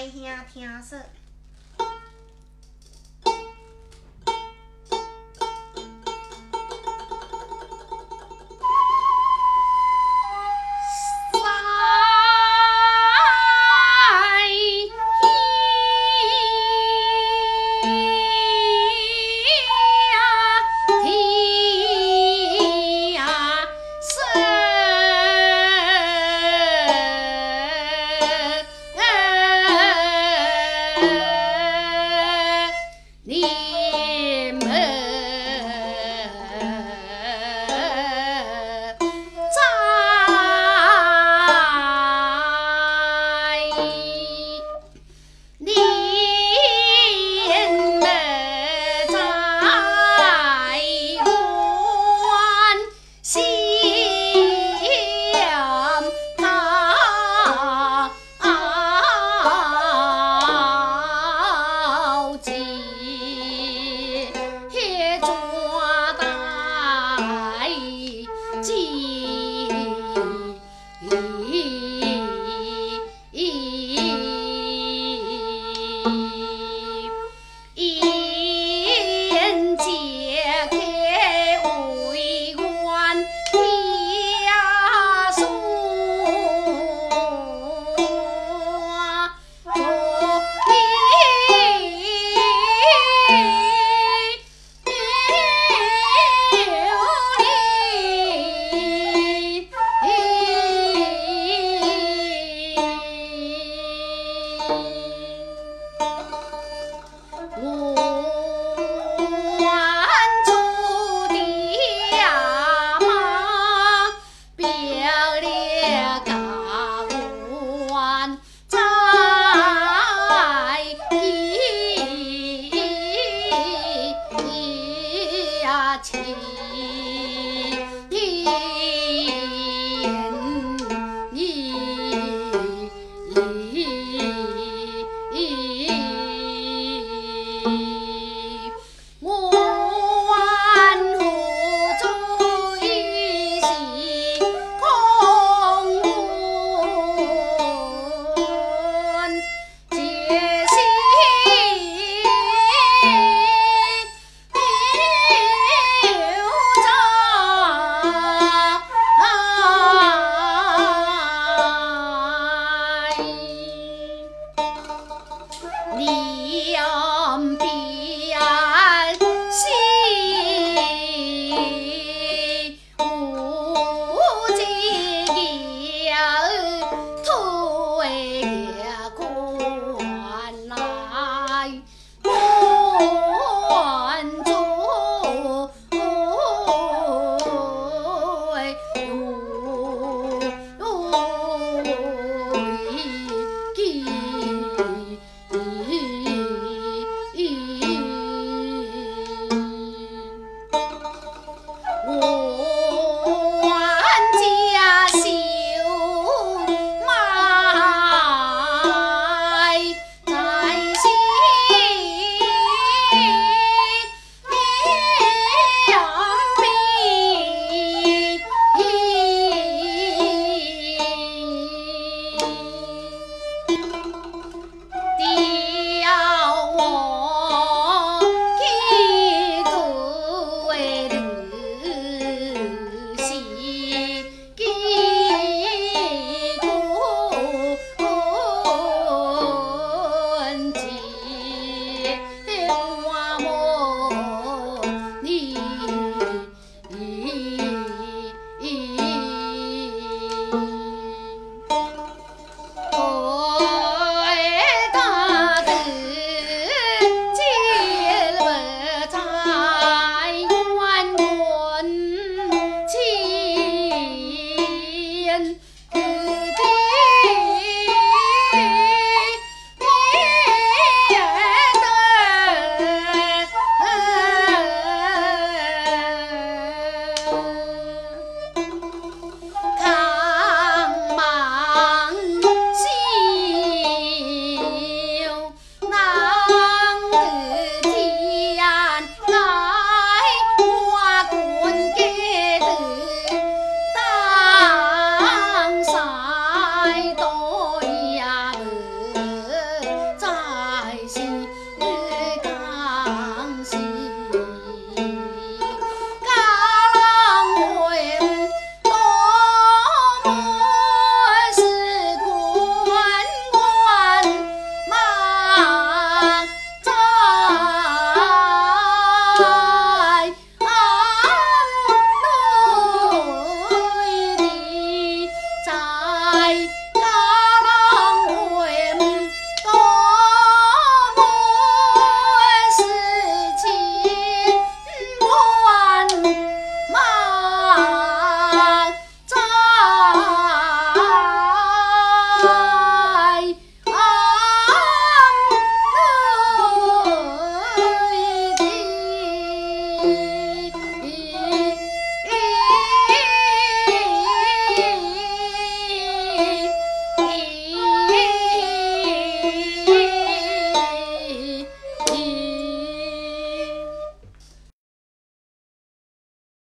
大兄听说。起。Oh.